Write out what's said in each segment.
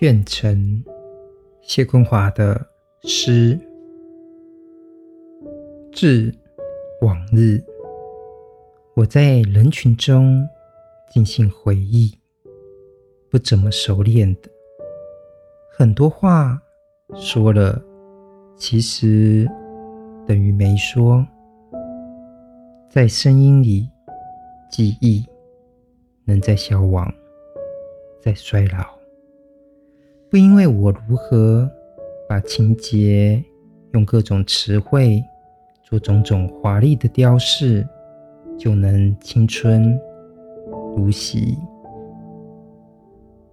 卷成谢坤华的诗，致往日，我在人群中进行回忆，不怎么熟练的，很多话说了，其实等于没说，在声音里，记忆能在消亡，在衰老。不因为我如何把情节用各种词汇做种种华丽的雕饰，就能青春如洗。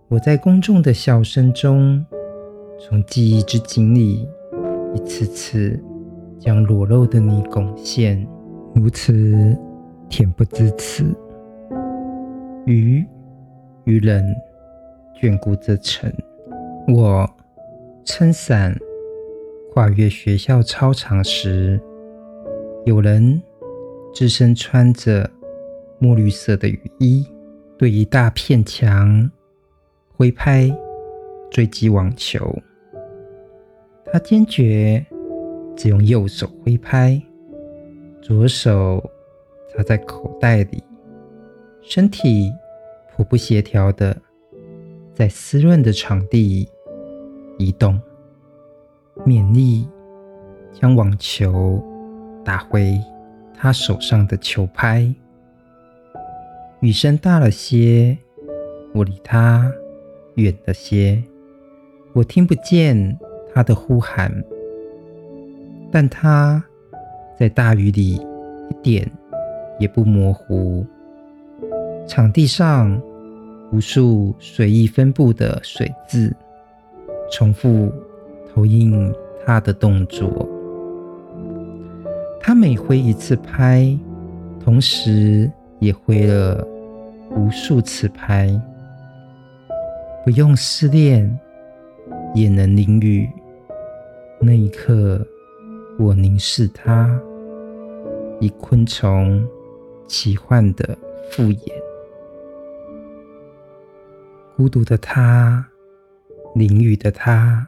我在公众的笑声中，从记忆之井里一次次将裸露的你贡献，如此恬不知耻。雨与冷眷顾这城。我撑伞跨越学校操场时，有人只身穿着墨绿色的雨衣，对一大片墙挥拍追击网球。他坚决只用右手挥拍，左手插在口袋里，身体颇不协调的在湿润的场地移动，勉力将网球打回他手上的球拍。雨声大了些，我离他远了些，我听不见他的呼喊，但他在大雨里一点也不模糊。场地上无数随意分布的水渍。重复投影他的动作，他每挥一次拍，同时也挥了无数次拍。不用试炼，也能淋雨。那一刻，我凝视他，以昆虫奇幻的复眼，孤独的他。淋雨的他，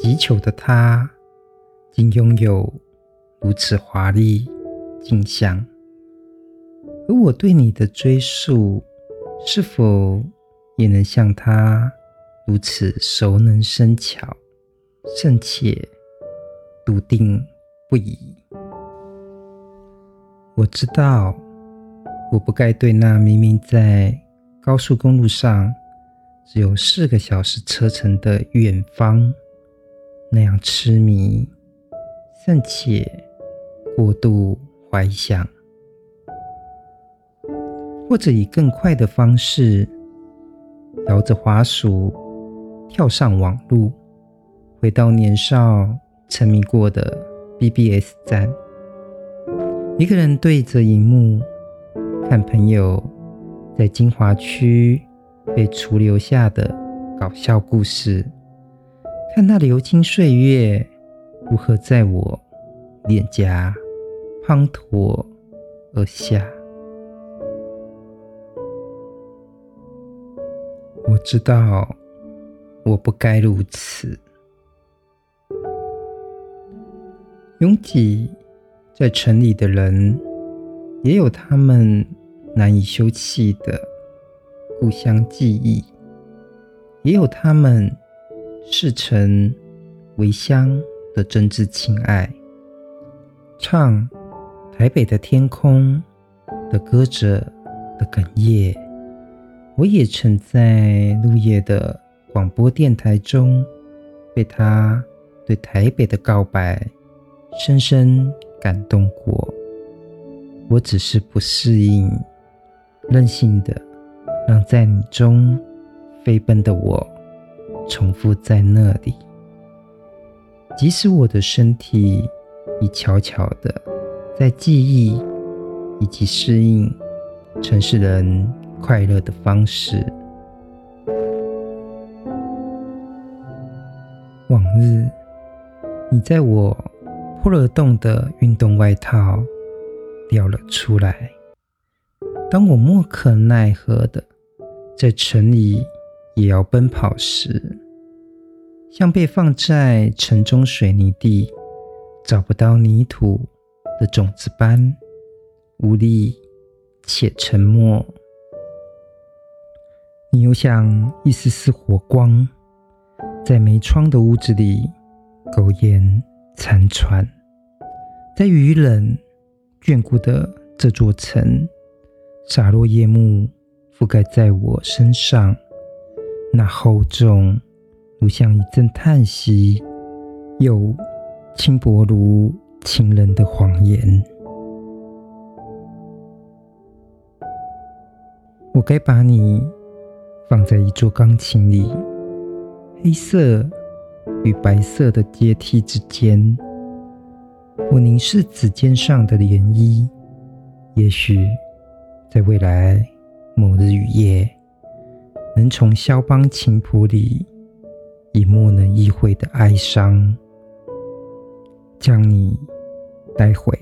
击球的他，竟拥有如此华丽景象。而我对你的追溯，是否也能像他如此熟能生巧、甚且、笃定不已？我知道，我不该对那明明在高速公路上。只有四个小时车程的远方，那样痴迷、甚且过度怀想，或者以更快的方式，摇着滑鼠跳上网路，回到年少沉迷过的 BBS 站，一个人对着荧幕看朋友在金华区。被除留下的搞笑故事，看那流金岁月如何在我脸颊滂沱而下。我知道我不该如此。拥挤在城里的人，也有他们难以休憩的。互相记忆，也有他们似曾为乡的真挚情爱。唱台北的天空的歌者的哽咽，我也曾在绿叶的广播电台中，被他对台北的告白深深感动过。我只是不适应，任性的。让在你中飞奔的我重复在那里，即使我的身体已悄悄的在记忆以及适应城市人快乐的方式。往日，你在我破了洞的运动外套掉了出来，当我莫可奈何的。在城里也要奔跑时，像被放在城中水泥地，找不到泥土的种子般无力且沉默。你又像一丝丝火光，在没窗的屋子里苟延残喘，在雨冷眷顾的这座城，洒落夜幕覆盖在我身上，那厚重如像一阵叹息，又轻薄如情人的谎言。我该把你。放在一座钢琴里，黑色与白色的阶梯之间，我凝视指尖上的涟漪。也许在未来某日雨夜，能从肖邦琴谱里以莫能意会的哀伤，将你带回。